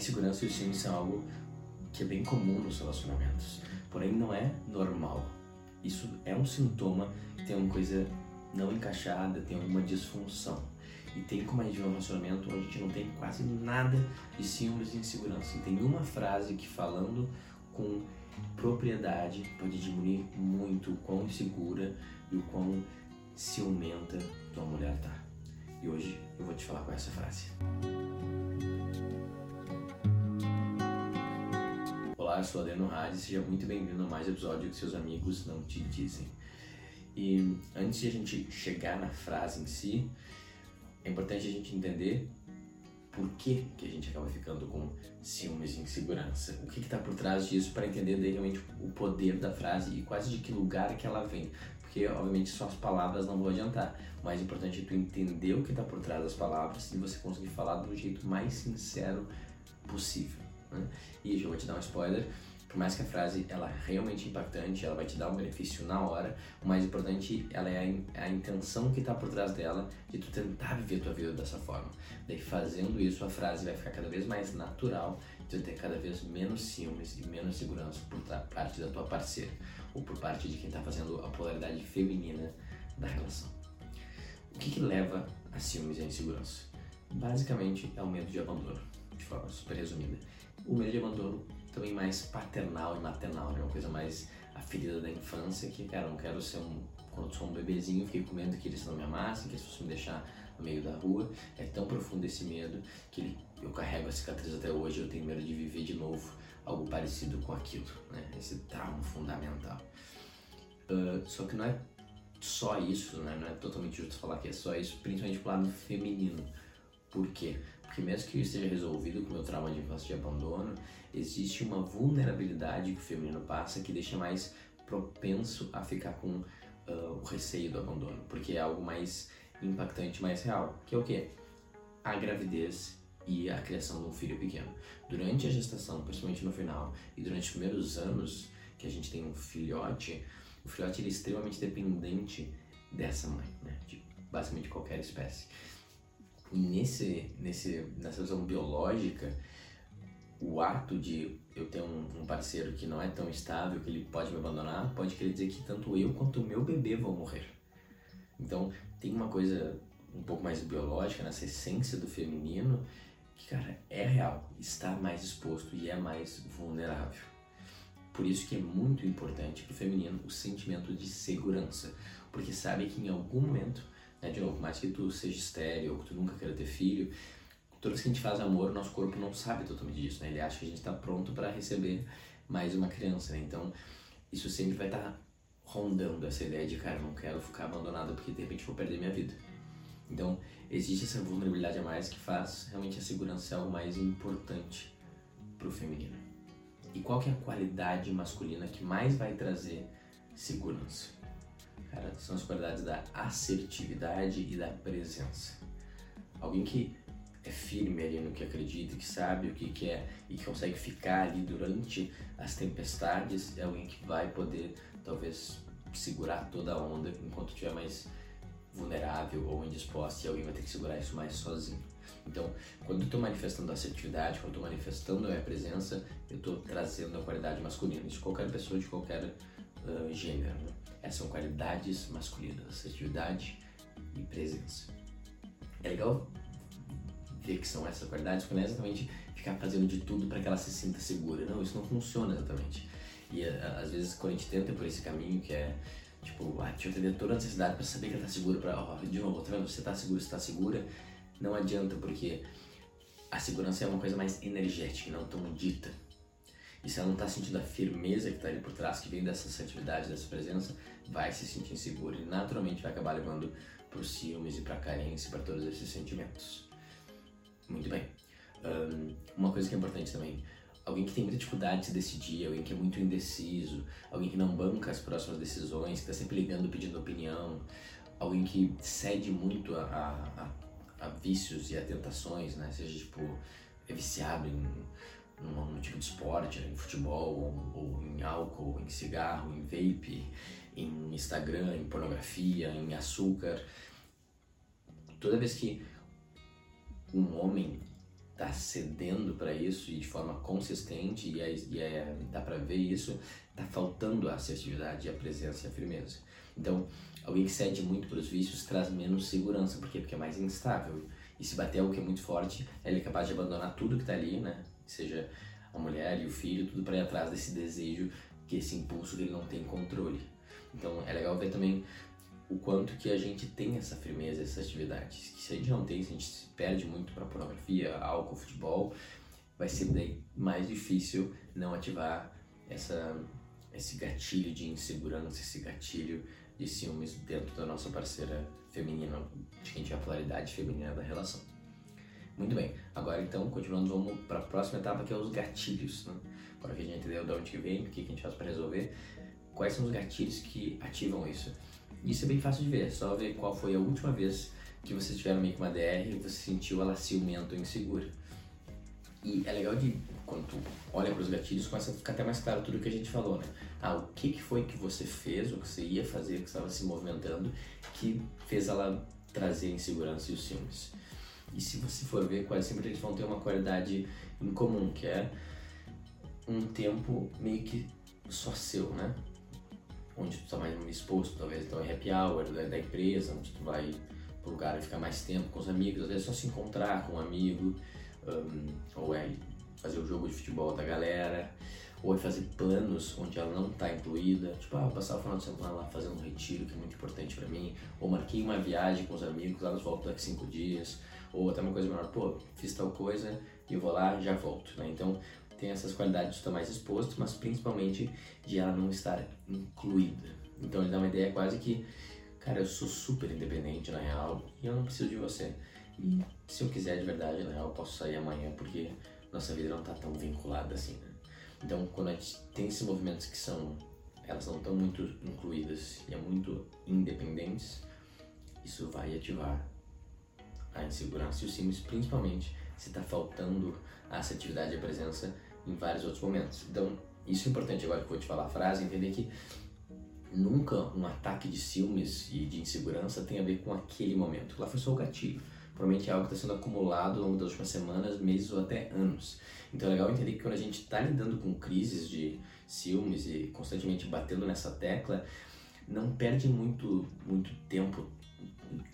insegurança e o ciúme são algo que é bem comum nos relacionamentos, porém não é normal. Isso é um sintoma que tem uma coisa não encaixada, tem alguma disfunção. E tem como a gente um relacionamento onde a gente não tem quase nada de ciúmes e insegurança. E tem uma frase que falando com propriedade pode diminuir muito o quão insegura e o quão ciumenta tua mulher tá. E hoje eu vou te falar com essa frase. Olá, eu sou Adeno Hadi, seja muito bem-vindo a mais episódio que seus amigos não te dizem. E antes de a gente chegar na frase em si, é importante a gente entender por que, que a gente acaba ficando com ciúmes e insegurança. O que está por trás disso para entender realmente o poder da frase e quase de que lugar que ela vem. Porque, obviamente, só as palavras não vão adiantar. O mais importante é tu entender o que está por trás das palavras e você conseguir falar do jeito mais sincero possível. Né? E eu vou te dar um spoiler por mais que a frase ela é realmente impactante, ela vai te dar um benefício na hora, o mais importante ela é a, in, a intenção que está por trás dela de tu tentar viver tua vida dessa forma. Daí fazendo isso, a frase vai ficar cada vez mais natural, de ter cada vez menos ciúmes e menos segurança por parte da tua parceira ou por parte de quem está fazendo a polaridade feminina da relação. O que, que leva a ciúmes e a insegurança? Basicamente é o medo de abandono, de forma super resumida. O medo de abandono também mais paternal e maternal, né? Uma coisa mais a ferida da infância, que, cara, não quero ser um. Quando sou um bebezinho, fiquei com medo que eles não me amassem, que eles fossem me deixar no meio da rua. É tão profundo esse medo que eu carrego a cicatriz até hoje. Eu tenho medo de viver de novo algo parecido com aquilo, né? Esse trauma fundamental. Uh, só que não é só isso, né? Não é totalmente justo falar que é só isso, principalmente pro lado feminino. Por quê? Porque mesmo que eu esteja resolvido com o meu trauma de infância de abandono, existe uma vulnerabilidade que o feminino passa que deixa mais propenso a ficar com uh, o receio do abandono, porque é algo mais impactante, mais real, que é o quê? A gravidez e a criação de um filho pequeno. Durante a gestação, principalmente no final, e durante os primeiros anos que a gente tem um filhote, o filhote é extremamente dependente dessa mãe, né? de basicamente qualquer espécie. E nesse, nesse, nessa visão biológica, o ato de eu ter um, um, parceiro que não é tão estável, que ele pode me abandonar, pode querer dizer que tanto eu quanto o meu bebê vão morrer. Então, tem uma coisa um pouco mais biológica, nessa essência do feminino, que, cara, é real, está mais exposto e é mais vulnerável. Por isso que é muito importante para o feminino o sentimento de segurança, porque sabe que em algum momento né? De novo, mais que tu seja estéreo ou que tu nunca queira ter filho, toda vez que a gente faz amor, nosso corpo não sabe totalmente disso, né? Ele acha que a gente está pronto para receber mais uma criança, né? Então, isso sempre vai estar tá rondando essa ideia de, cara, não quero ficar abandonado porque de repente vou perder minha vida. Então, existe essa vulnerabilidade a mais que faz realmente a segurança ser algo mais importante para o feminino. E qual que é a qualidade masculina que mais vai trazer segurança? Cara, são as qualidades da assertividade e da presença. Alguém que é firme ali no que acredita, que sabe o que quer e que consegue ficar ali durante as tempestades, é alguém que vai poder talvez segurar toda a onda enquanto estiver mais vulnerável ou indisposta e alguém vai ter que segurar isso mais sozinho. Então, quando eu estou manifestando assertividade, quando eu estou manifestando a minha presença, eu estou trazendo a qualidade masculina de qualquer pessoa, de qualquer uh, gênero. Né? Essas são qualidades masculinas, assertividade e presença. É legal ver que são essas qualidades, porque não é exatamente ficar fazendo de tudo para que ela se sinta segura. Não, isso não funciona exatamente. E às vezes quando a gente tenta por esse caminho que é tipo, ah, deixa eu atender toda a necessidade para saber que ela tá segura, para, oh, de novo, tá? Você tá seguro, você tá segura, não adianta, porque a segurança é uma coisa mais energética, não tão dita. E se ela não está sentindo a firmeza que está ali por trás, que vem dessa assertividade, dessa presença, vai se sentir insegura e naturalmente vai acabar levando para os ciúmes e para a carência, para todos esses sentimentos. Muito bem. Um, uma coisa que é importante também, alguém que tem muita dificuldade de se decidir, alguém que é muito indeciso, alguém que não banca as próximas decisões, que está sempre ligando pedindo opinião, alguém que cede muito a, a, a, a vícios e a tentações, né? Seja tipo é viciado em num, tipo de esporte, em futebol, ou, ou, em álcool, em cigarro, em vape, em Instagram, em pornografia, em açúcar. Toda vez que um homem tá cedendo para isso e de forma consistente e, é, e é, dá para ver isso, tá faltando a assertividade, a presença e a firmeza. Então, alguém que cede muito para os vícios traz menos segurança, por quê? Porque é mais instável. E se bater algo que é muito forte, ele é capaz de abandonar tudo que está ali, né? Seja a mulher e o filho, tudo para ir atrás desse desejo, que esse impulso que ele não tem controle. Então, é legal ver também o quanto que a gente tem essa firmeza, essa atividade. Se a gente não tem, se a gente se perde muito para pornografia, álcool, futebol, vai ser mais difícil não ativar essa, esse gatilho de insegurança, esse gatilho de ciúmes dentro da nossa parceira feminina, de quem tiver a polaridade feminina da relação. Muito bem, agora então, continuando, vamos para a próxima etapa que é os gatilhos. Né? Agora que a gente entendeu de onde que vem, o que a gente faz para resolver, quais são os gatilhos que ativam isso? Isso é bem fácil de ver, é só ver qual foi a última vez que vocês tiveram meio que uma DR e você sentiu ela ciumento ou insegura. E é legal de, quando tu olha para os gatilhos, começa a ficar até mais claro tudo que a gente falou, né? Ah, o que, que foi que você fez, o que você ia fazer, que estava se movimentando, que fez ela trazer insegurança e os ciúmes. E se você for ver, quase sempre eles vão ter uma qualidade em comum, que é um tempo meio que só seu, né? onde tu está mais exposto, talvez então é happy hour da, da empresa, onde tu vai pro lugar e ficar mais tempo com os amigos, às vezes só se encontrar com um amigo, um, ou é fazer o jogo de futebol da galera, ou é fazer planos onde ela não está incluída, tipo, ah, passar o final de semana lá fazendo um retiro que é muito importante para mim, ou marquei uma viagem com os amigos, nos volto daqui cinco dias, ou até uma coisa menor, pô, fiz tal coisa e vou lá já volto, né? Então tem essas qualidades de estar mais exposto, mas principalmente de ela não estar incluída. Então ele dá uma ideia quase que, cara, eu sou super independente na real e eu não preciso de você. E se eu quiser de verdade, na real, eu posso sair amanhã porque nossa vida não está tão vinculada assim, né? Então, quando a gente tem esses movimentos que são, elas não estão muito incluídas e é muito independentes, isso vai ativar a insegurança e os ciúmes, principalmente se está faltando a assertividade e a presença em vários outros momentos. Então, isso é importante agora que eu vou te falar a frase, entender que nunca um ataque de ciúmes e de insegurança tem a ver com aquele momento. Lá foi só o gatilho. Provavelmente é algo que está sendo acumulado ao longo das últimas semanas, meses ou até anos. Então é legal entender que quando a gente está lidando com crises de ciúmes e constantemente batendo nessa tecla, não perde muito, muito tempo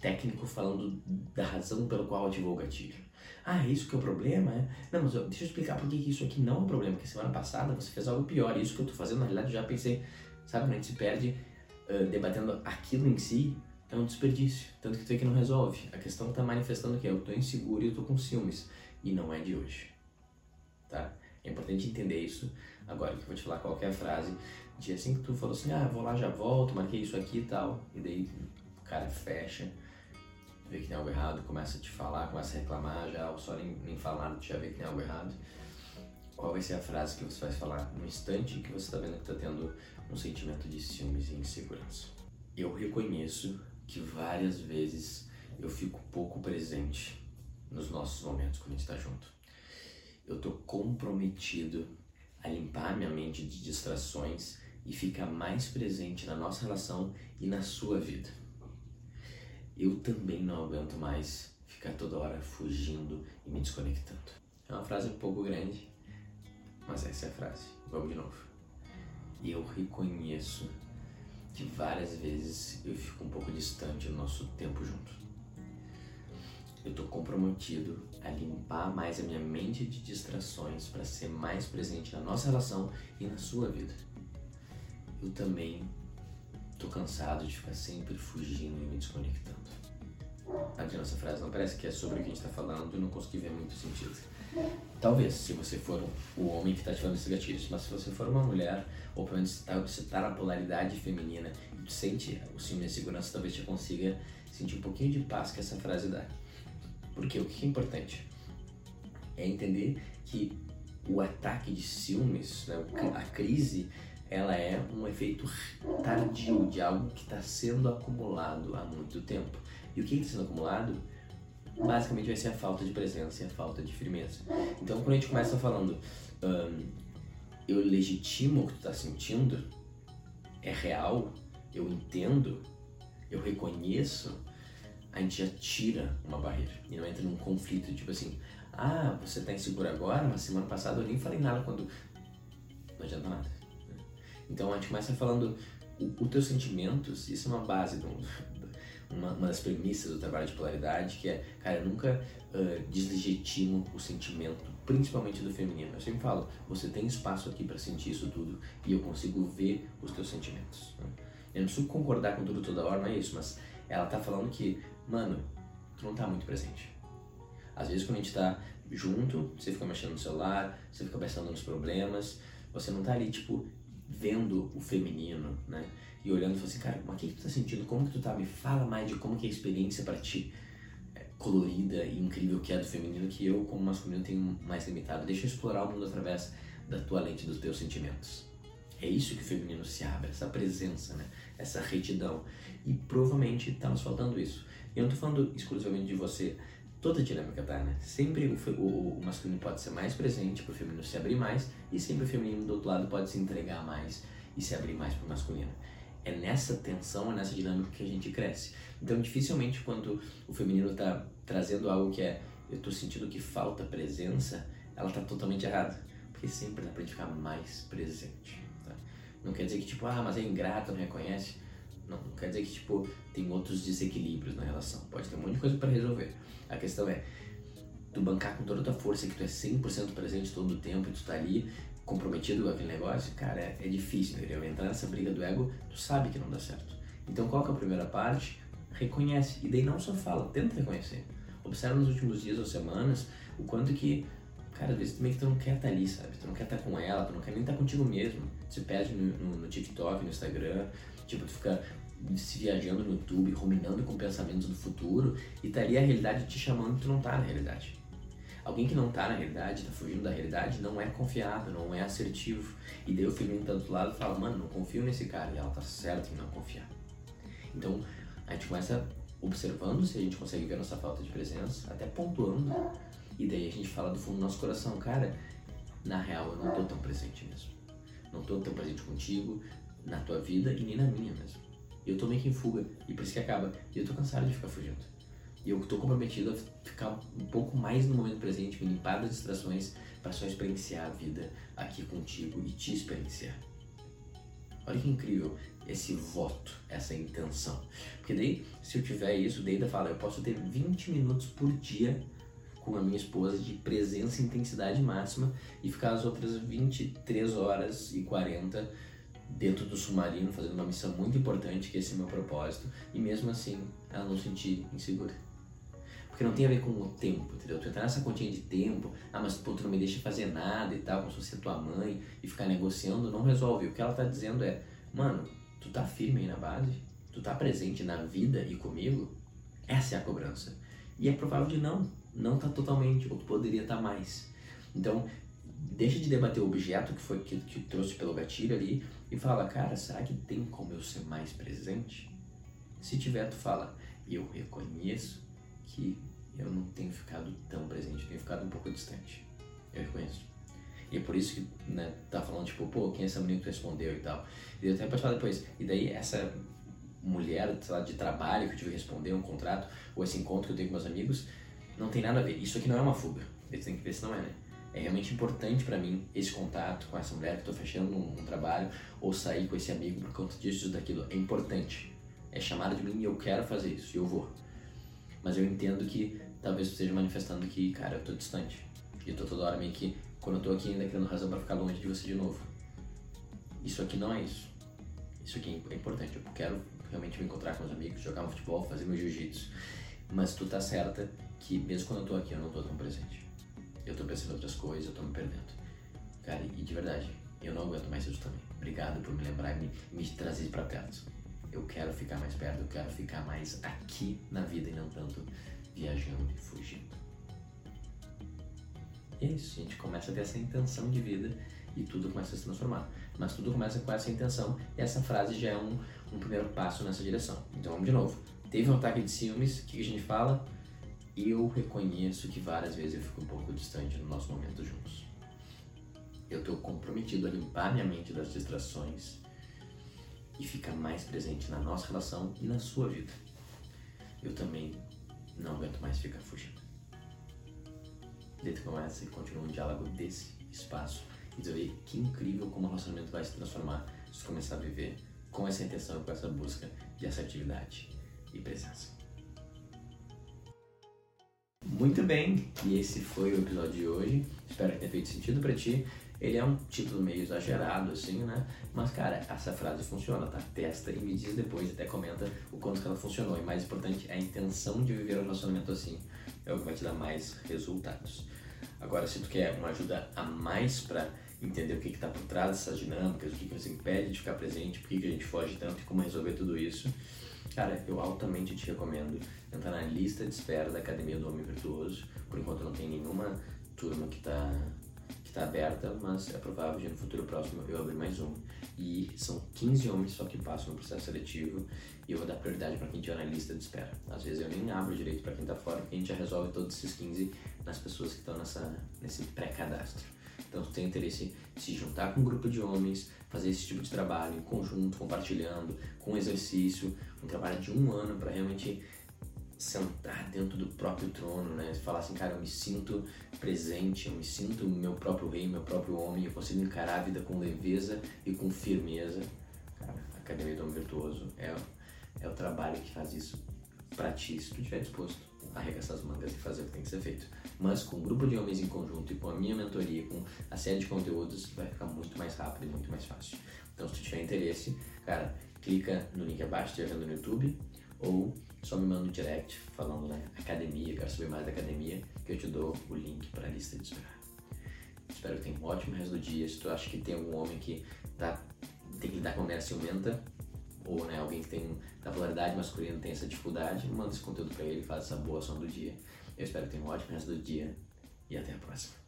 técnico falando da razão pelo qual ativou o gatilho. Ah, é isso que é o problema? É? Não, mas deixa eu explicar por que isso aqui não é um problema, porque semana passada você fez algo pior. Isso que eu tô fazendo, na realidade, eu já pensei, sabe, quando a gente se perde uh, debatendo aquilo em si, é um desperdício. Tanto que tu é que não resolve. A questão tá manifestando que eu tô inseguro e eu tô com ciúmes. E não é de hoje. Tá? É importante entender isso. Agora que eu vou te falar qualquer frase, de assim que tu falou assim, ah, vou lá, já volto, marquei isso aqui e tal. E daí cara fecha vê que tem algo errado, começa a te falar, começa a reclamar já, ou só nem, nem falar, já vê que tem algo errado, qual vai ser a frase que você vai falar no instante que você está vendo que está tendo um sentimento de ciúmes e insegurança? Eu reconheço que várias vezes eu fico pouco presente nos nossos momentos quando a gente está junto. Eu tô comprometido a limpar minha mente de distrações e ficar mais presente na nossa relação e na sua vida eu também não aguento mais ficar toda hora fugindo e me desconectando. É uma frase um pouco grande, mas essa é a frase. Vamos de novo. E eu reconheço que várias vezes eu fico um pouco distante do nosso tempo junto. Eu estou comprometido a limpar mais a minha mente de distrações para ser mais presente na nossa relação e na sua vida. Eu também Tô cansado de ficar sempre fugindo e me desconectando. Adianta essa frase, não parece que é sobre o que a gente tá falando e não consegui ver muito sentido. Talvez, se você for o homem que está falando esses gatilhos, mas se você for uma mulher, ou pelo menos você está na polaridade feminina e sente o ciúme e a segurança, talvez te consiga sentir um pouquinho de paz que essa frase dá. Porque o que é importante é entender que o ataque de ciúmes, né, a crise, ela é um efeito tardio de algo que está sendo acumulado há muito tempo. E o que está sendo acumulado? Basicamente vai ser a falta de presença e a falta de firmeza. Então, quando a gente começa falando, um, eu legitimo o que tu está sentindo, é real, eu entendo, eu reconheço, a gente já tira uma barreira e não entra num conflito, tipo assim, Ah, você tá inseguro agora, mas semana passada eu nem falei nada quando. Não adianta nada. Então a gente começa falando os teus sentimentos, isso é uma base do, uma, uma das premissas do trabalho de polaridade, que é, cara, nunca uh, deslegitimo o sentimento, principalmente do feminino. Eu sempre falo, você tem espaço aqui para sentir isso tudo e eu consigo ver os teus sentimentos. Né? Eu não preciso concordar com tudo toda hora, não é isso, mas ela tá falando que, mano, tu não tá muito presente. Às vezes quando a gente tá junto, você fica mexendo no celular, você fica pensando nos problemas, você não tá ali, tipo, vendo o feminino, né? E olhando e falando assim, cara, mas o que, que tu tá sentindo? Como que tu tá? Me fala mais de como que é a experiência para ti é, colorida e incrível que é do feminino que eu, como masculino, tenho mais limitado. Deixa eu explorar o mundo através da tua lente, dos teus sentimentos. É isso que o feminino se abre, essa presença, né? essa retidão. E provavelmente está nos faltando isso. Eu não estou falando exclusivamente de você, toda dinâmica tá, né? Sempre o, o, o masculino pode ser mais presente para o feminino se abrir mais, e sempre o feminino do outro lado pode se entregar mais e se abrir mais para o masculino. É nessa tensão, é nessa dinâmica que a gente cresce. Então, dificilmente, quando o feminino está trazendo algo que é eu estou sentindo que falta presença, ela está totalmente errada. Porque sempre dá para gente ficar mais presente. Tá? Não quer dizer que, tipo, ah, mas é ingrato, não reconhece. Não, não quer dizer que, tipo, tem outros desequilíbrios na relação. Pode ter um monte de coisa para resolver. A questão é, tu bancar com toda a tua força, que tu é 100% presente todo o tempo e tu tá ali comprometido com aquele negócio, cara, é, é difícil, entendeu? Entrar nessa briga do ego, tu sabe que não dá certo. Então qual que é a primeira parte? Reconhece. E daí não só fala, tenta reconhecer. Observa nos últimos dias ou semanas o quanto que, cara, vezes meio que tu não quer estar tá ali, sabe? Tu não quer estar tá com ela, tu não quer nem estar tá contigo mesmo. Tu se perde no, no, no TikTok, no Instagram, tipo, tu fica se viajando no YouTube, ruminando com pensamentos do futuro, e tá ali a realidade te chamando tu não tá na realidade. Alguém que não tá na realidade, tá fugindo da realidade, não é confiável, não é assertivo. E daí o filhinho tá do outro lado e fala, mano, não confio nesse cara. E ela tá certa em não confiar. Então, a gente começa observando se a gente consegue ver nossa falta de presença, até pontuando. E daí a gente fala do fundo do nosso coração, cara, na real eu não tô tão presente mesmo. Não tô tão presente contigo, na tua vida e nem na minha mesmo. Eu tô meio que em fuga, e por isso que acaba. E eu tô cansado de ficar fugindo. E eu estou comprometido a ficar um pouco mais no momento presente, me limpar das distrações para só experienciar a vida aqui contigo e te experienciar. Olha que incrível esse voto, essa intenção. Porque daí, se eu tiver isso, daí da fala, eu posso ter 20 minutos por dia com a minha esposa de presença e intensidade máxima e ficar as outras 23 horas e 40 dentro do submarino fazendo uma missão muito importante, que esse é meu propósito, e mesmo assim ela não sentir insegura. Porque não tem a ver com o tempo, entendeu? Tu entrar nessa continha de tempo, ah, mas pô, tu não me deixa fazer nada e tal, como se fosse tua mãe, e ficar negociando, não resolve. O que ela tá dizendo é, mano, tu tá firme aí na base? Tu tá presente na vida e comigo? Essa é a cobrança. E é provável de não, não tá totalmente, ou tu poderia estar tá mais. Então, deixa de debater o objeto que foi que, que trouxe pelo gatilho ali e fala, cara, será que tem como eu ser mais presente? Se tiver, tu fala, eu reconheço que eu não tenho ficado tão presente, tenho ficado um pouco distante. Eu reconheço. E é por isso que, né, tá falando, tipo, pô, quem é essa menina que tu respondeu e tal. E eu até pode falar depois. E daí, essa mulher, sei lá, de trabalho que eu tive que responder, um contrato, ou esse encontro que eu tenho com meus amigos, não tem nada a ver. Isso aqui não é uma fuga. Eles têm que ver se não é, né? É realmente importante para mim esse contato com essa mulher que estou fechando um, um, trabalho ou sair com esse amigo por conta disso, daquilo. É importante. É chamado de mim e eu quero fazer isso e eu vou. Mas eu entendo que talvez esteja manifestando que, cara, eu tô distante. E eu tô toda hora meio que, quando eu tô aqui ainda criando razão para ficar longe de você de novo. Isso aqui não é isso. Isso aqui é importante. Eu quero realmente me encontrar com os amigos, jogar um futebol, fazer meu jiu-jitsu. Mas tu tá certa que mesmo quando eu tô aqui eu não tô tão presente. Eu tô pensando em outras coisas, eu tô me perdendo. Cara, e de verdade, eu não aguento mais isso também. Obrigado por me lembrar e me, me trazer para perto eu quero ficar mais perto, eu quero ficar mais aqui na vida e não tanto viajando e fugindo. E é isso, gente começa a ter essa intenção de vida e tudo começa a se transformar. Mas tudo começa com essa intenção e essa frase já é um, um primeiro passo nessa direção. Então vamos de novo. Teve um ataque de ciúmes, que a gente fala? Eu reconheço que várias vezes eu fico um pouco distante no nosso momento juntos. Eu estou comprometido a limpar minha mente das distrações e ficar mais presente na nossa relação e na sua vida. Eu também não aguento mais ficar fugindo. tu começa e continua um diálogo desse espaço e tu vê que incrível como o relacionamento vai se transformar se começar a viver com essa intenção, com essa busca de assertividade e presença. Muito bem, e esse foi o episódio de hoje. Espero que tenha feito sentido para ti. Ele é um título meio exagerado, assim, né? Mas, cara, essa frase funciona, tá? Testa e me diz depois, até comenta o quanto que ela funcionou. E mais importante, a intenção de viver um relacionamento assim é o que vai te dar mais resultados. Agora, se tu quer uma ajuda a mais para entender o que está por trás dessas dinâmicas, o que, que nos impede de ficar presente, por que, que a gente foge tanto e como resolver tudo isso, cara, eu altamente te recomendo entrar na lista de espera da Academia do Homem Virtuoso. Por enquanto não tem nenhuma turma que está que tá aberta, mas é provável que no futuro próximo eu abrir mais uma. E são 15 homens só que passam no processo seletivo e eu vou dar prioridade para quem estiver na lista de espera. Às vezes eu nem abro direito para quem está fora, porque a gente já resolve todos esses 15 nas pessoas que estão nesse pré-cadastro. Então, se tem interesse em se juntar com um grupo de homens, fazer esse tipo de trabalho em conjunto, compartilhando, com exercício, um trabalho de um ano para realmente sentar dentro do próprio trono, né? Falar assim, cara, eu me sinto presente, eu me sinto meu próprio rei, meu próprio homem, eu consigo encarar a vida com leveza e com firmeza. Cara, a Academia do Homem Virtuoso é, é o trabalho que faz isso para ti, se tu estiver disposto arregaçar as mangas e fazer o que tem que ser feito. Mas com um grupo de homens em conjunto e com a minha mentoria, com a série de conteúdos, vai ficar muito mais rápido e muito mais fácil. Então, se tu tiver interesse, cara, clica no link abaixo, estiver vendo no YouTube, ou só me manda um direct falando, né, academia, quero saber mais da academia, que eu te dou o link para a lista de espera. Espero que tenha um ótimo resto do dia. Se tu acha que tem algum homem que tá, tem que lidar com mulher ciumenta, ou né, alguém que tem da polaridade masculina tem essa dificuldade, manda esse conteúdo para ele, faz essa boa ação do dia. Eu espero que tenha um ótimo resto do dia e até a próxima.